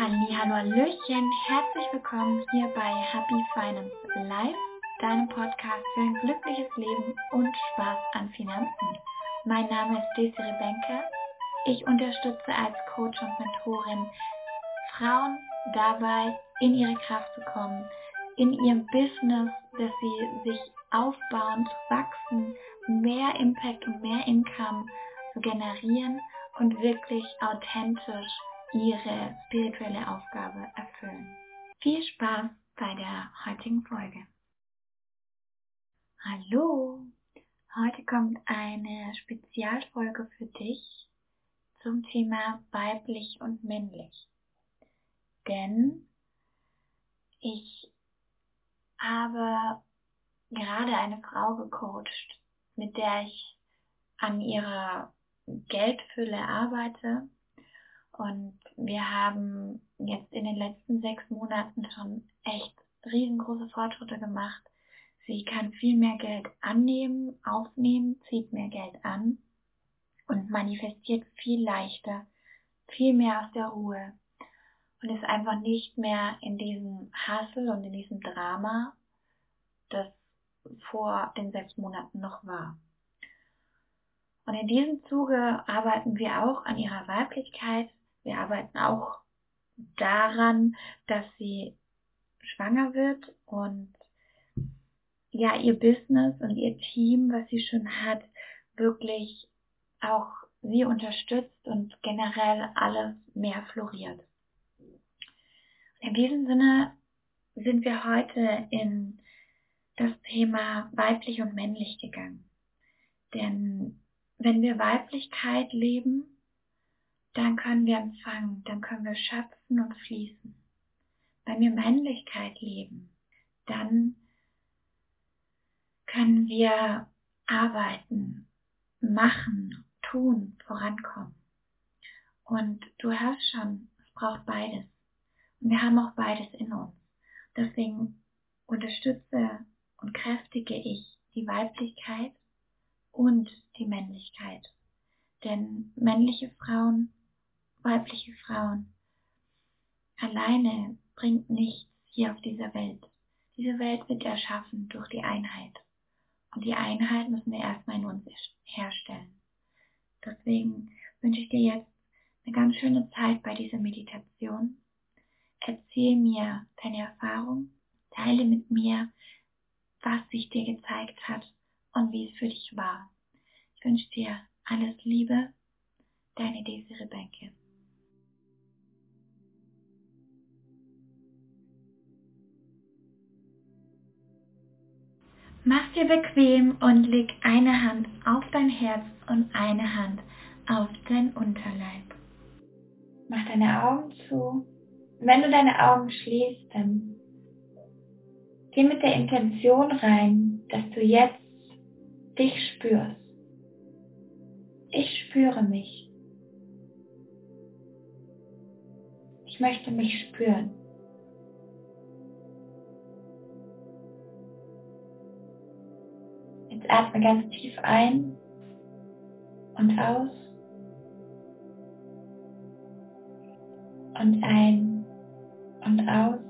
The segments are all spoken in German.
Hallo, Hallöchen, herzlich willkommen hier bei Happy Finance Live, deinem Podcast für ein glückliches Leben und Spaß an Finanzen. Mein Name ist Desiree Benke. Ich unterstütze als Coach und Mentorin Frauen dabei, in ihre Kraft zu kommen, in ihrem Business, dass sie sich aufbauend wachsen, mehr Impact und mehr Income zu generieren und wirklich authentisch ihre spirituelle Aufgabe erfüllen. Viel Spaß bei der heutigen Folge. Hallo, heute kommt eine Spezialfolge für dich zum Thema weiblich und männlich. Denn ich habe gerade eine Frau gecoacht, mit der ich an ihrer Geldfülle arbeite wir haben jetzt in den letzten sechs Monaten schon echt riesengroße Fortschritte gemacht. Sie kann viel mehr Geld annehmen, aufnehmen, zieht mehr Geld an und manifestiert viel leichter, viel mehr aus der Ruhe und ist einfach nicht mehr in diesem Hassel und in diesem Drama, das vor den sechs Monaten noch war. Und in diesem Zuge arbeiten wir auch an ihrer Weiblichkeit, wir arbeiten auch daran, dass sie schwanger wird und ja, ihr Business und ihr Team, was sie schon hat, wirklich auch sie unterstützt und generell alles mehr floriert. In diesem Sinne sind wir heute in das Thema weiblich und männlich gegangen. Denn wenn wir Weiblichkeit leben, dann können wir empfangen, dann können wir schöpfen und fließen. Wenn wir Männlichkeit leben, dann können wir arbeiten, machen, tun, vorankommen. Und du hörst schon, es braucht beides. Und wir haben auch beides in uns. Deswegen unterstütze und kräftige ich die Weiblichkeit und die Männlichkeit. Denn männliche Frauen weibliche Frauen. Alleine bringt nichts hier auf dieser Welt. Diese Welt wird erschaffen durch die Einheit. Und die Einheit müssen wir erstmal in uns herstellen. Deswegen wünsche ich dir jetzt eine ganz schöne Zeit bei dieser Meditation. Erzähl mir deine Erfahrung, teile mit mir, was sich dir gezeigt hat und wie es für dich war. Ich wünsche dir alles Liebe, deine Desiree Benke. Mach dir bequem und leg eine Hand auf dein Herz und eine Hand auf dein Unterleib. Mach deine Augen zu. Wenn du deine Augen schließt, dann geh mit der Intention rein, dass du jetzt dich spürst. Ich spüre mich. Ich möchte mich spüren. Atme ganz tief ein und aus. Und ein und aus.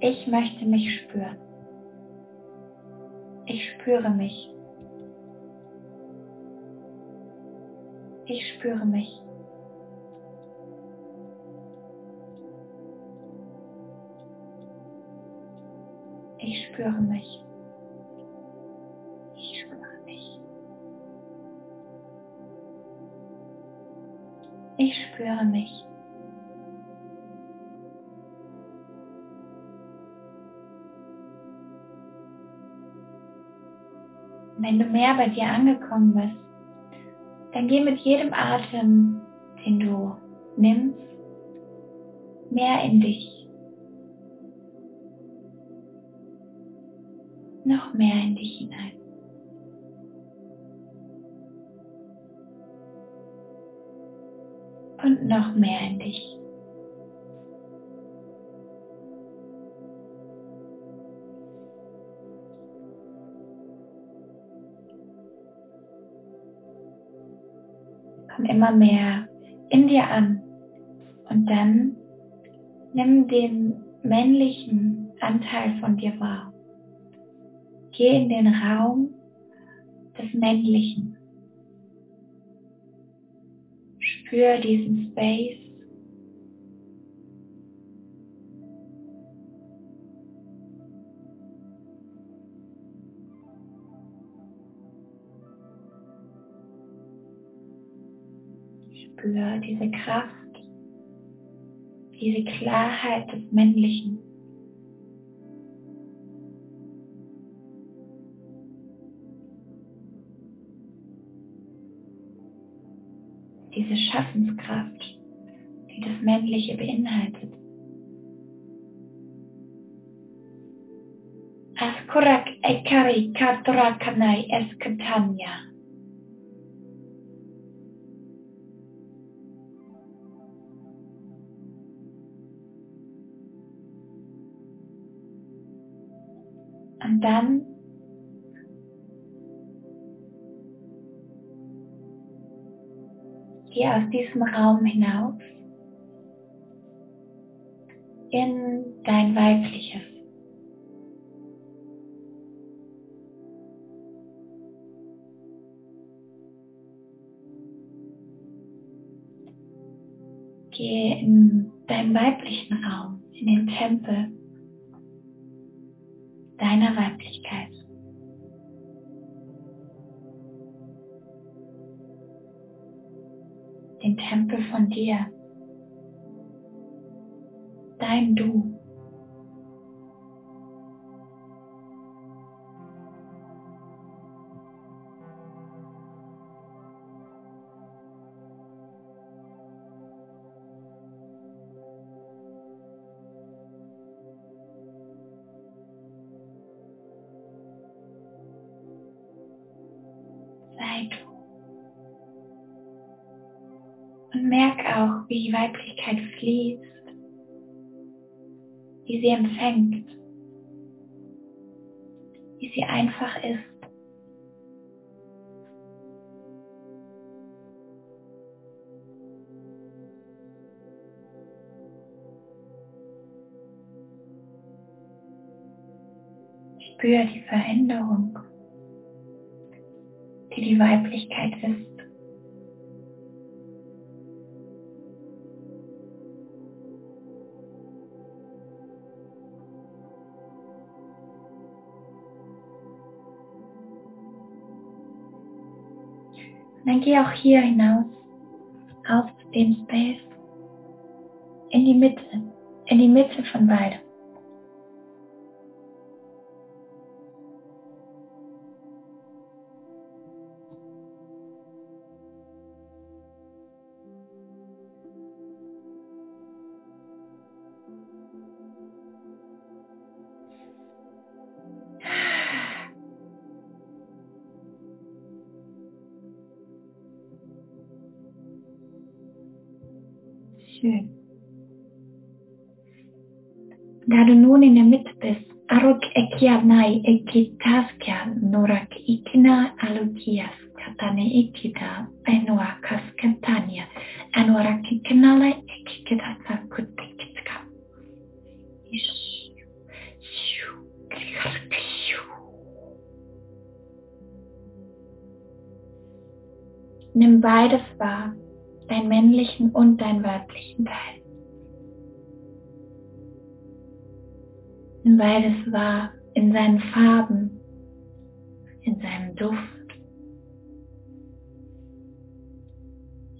Ich möchte mich spüren. Ich spüre mich. Ich spüre mich. Spüre mich. Ich spüre mich. Ich spüre mich. Wenn du mehr bei dir angekommen bist, dann geh mit jedem Atem, den du nimmst, mehr in dich. Noch mehr in dich hinein. Und noch mehr in dich. Komm immer mehr in dir an und dann nimm den männlichen Anteil von dir wahr. Geh in den Raum des Männlichen. Spür diesen Space. Spür diese Kraft, diese Klarheit des Männlichen. Männliche beinhaltet. Askurak Ekari Katrakanai Eskatanya. Und dann Geh aus diesem Raum hinaus in dein weibliches. Geh in deinen weiblichen Raum, in den Tempel deiner Weiblichkeit. den Tempel von dir, merk auch, wie die Weiblichkeit fließt, wie sie empfängt, wie sie einfach ist. Spür die Veränderung, die die Weiblichkeit ist. Dann geh auch hier hinaus, aus dem Space, in die Mitte, in die Mitte von beidem. Schön. Da du nun in der Mitte bist, Arok ekianai ekitaskia norak ikina alukias katane ikita enua kaskentania anuara kikinale ekikitata kutikitka. Nimm beides wahr deinen männlichen und deinen weiblichen Teil. Nimm beides wahr in seinen Farben, in seinem Duft,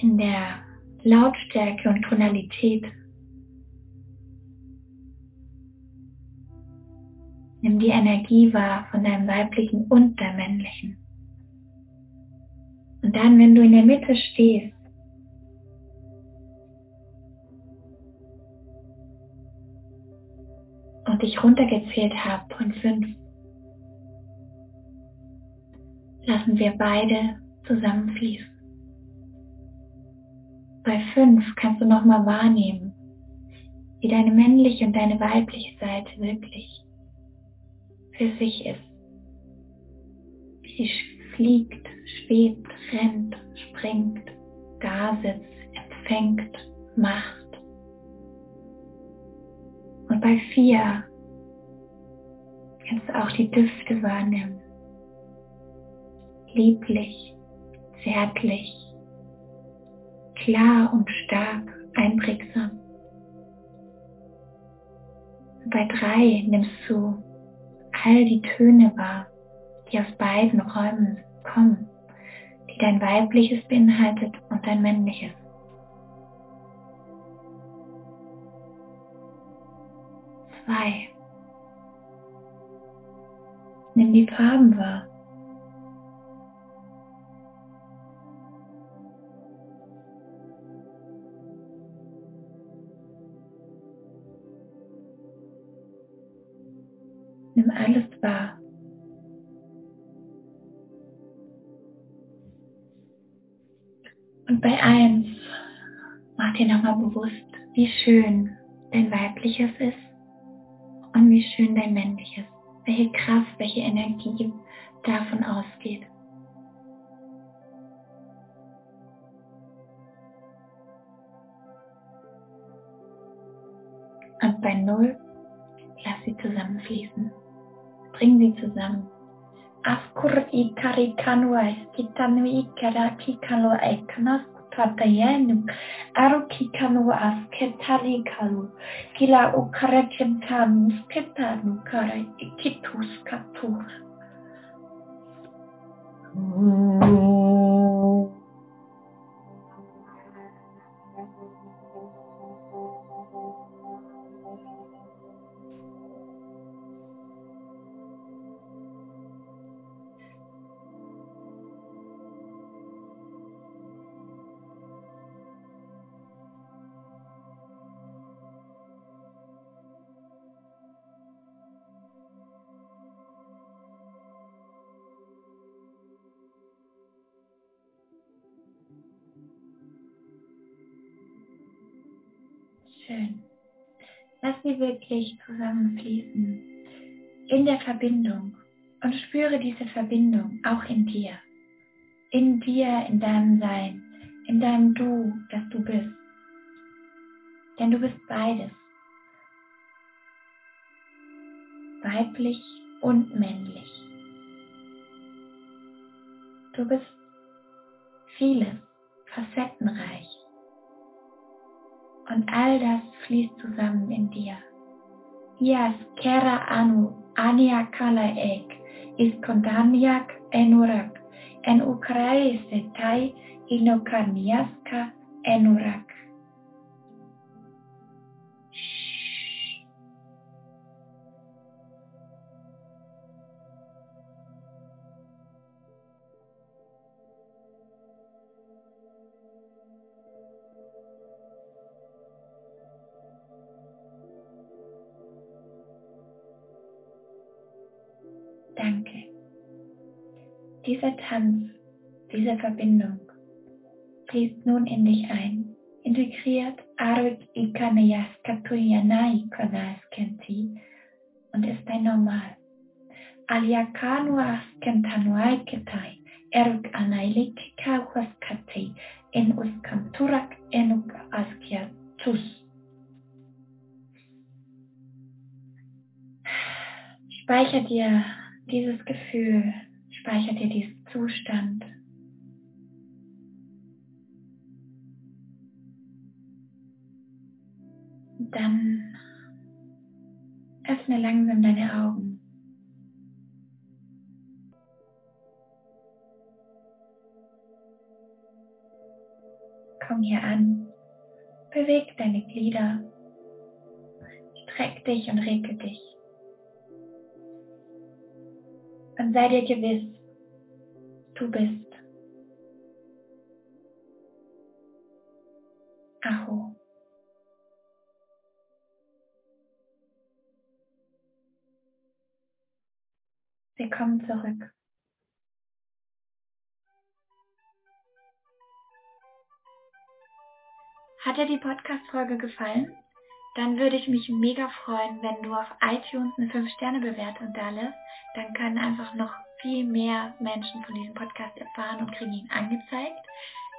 in der Lautstärke und Tonalität. Nimm die Energie wahr von deinem weiblichen und deinem männlichen. Und dann, wenn du in der Mitte stehst, und ich runtergezählt habe von fünf, lassen wir beide zusammenfließen. Bei fünf kannst du nochmal wahrnehmen, wie deine männliche und deine weibliche Seite wirklich für sich ist. Wie sie fliegt, schwebt, rennt, springt, da sitzt, empfängt, macht. Und bei vier kannst auch die Düfte wahrnehmen. Lieblich, zärtlich, klar und stark, einprägsam. Bei drei nimmst du all die Töne wahr, die aus beiden Räumen kommen, die dein weibliches beinhaltet und dein männliches. Zwei. Nimm die Farben wahr. Nimm alles wahr. Und bei eins mach dir nochmal bewusst, wie schön dein weibliches ist und wie schön dein männliches. Welche Kraft, welche Energie davon ausgeht. Und bei Null lass sie zusammenfließen. Bring sie zusammen. Afkur kanua ikara kikalo ekanas Papayenu, Arukikanu Asketalikanu, Gila Ukarekentanu, Sketanu Kare, Ikitus Katur. Mm. Schön. Lass sie wirklich zusammenfließen in der Verbindung und spüre diese Verbindung auch in dir. In dir, in deinem Sein, in deinem Du, das du bist. Denn du bist beides. Weiblich und männlich. Du bist vieles, facettenreich. Und all das fließt zusammen in dir. Ias kera anu ania kala ek is kondaniak enurak en ukrai setai inokaniaska enurak. Danke. Dieser Tanz, diese Verbindung fließt nun in dich ein, integriert Arvik Ikanayas Katuyanai Kanas Kenti und ist dein Normal. Aliakanu Askentanuai Ketai Eruk Anailik Kaukas Kati in Uskanturak Enuk Askiatus. Speicher dir dieses Gefühl, speichert dir diesen Zustand. Dann öffne langsam deine Augen. Komm hier an, beweg deine Glieder, streck dich und regel dich. Und sei dir gewiss, du bist. Aho. Wir kommen zurück. Hat dir die Podcast-Folge gefallen? Dann würde ich mich mega freuen, wenn du auf iTunes eine 5-Sterne-Bewertung da lässt. Dann können einfach noch viel mehr Menschen von diesem Podcast erfahren und kriegen ihn angezeigt.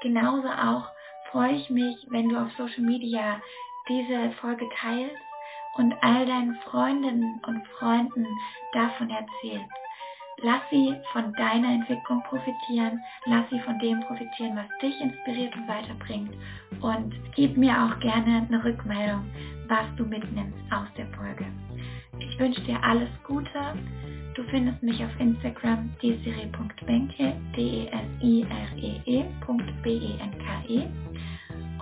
Genauso auch freue ich mich, wenn du auf Social Media diese Folge teilst und all deinen Freundinnen und Freunden davon erzählst. Lass sie von deiner Entwicklung profitieren, lass sie von dem profitieren, was dich inspiriert und weiterbringt und gib mir auch gerne eine Rückmeldung, was du mitnimmst aus der Folge. Ich wünsche dir alles Gute. Du findest mich auf Instagram desiree.benke, D-E-S-I-R-E-E.B-E-N-K-E. -E.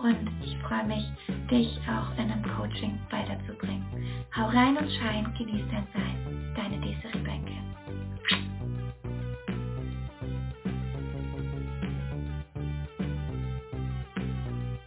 Und ich freue mich, dich auch in einem Coaching weiterzubringen. Hau rein und schein, genieß dein Sein.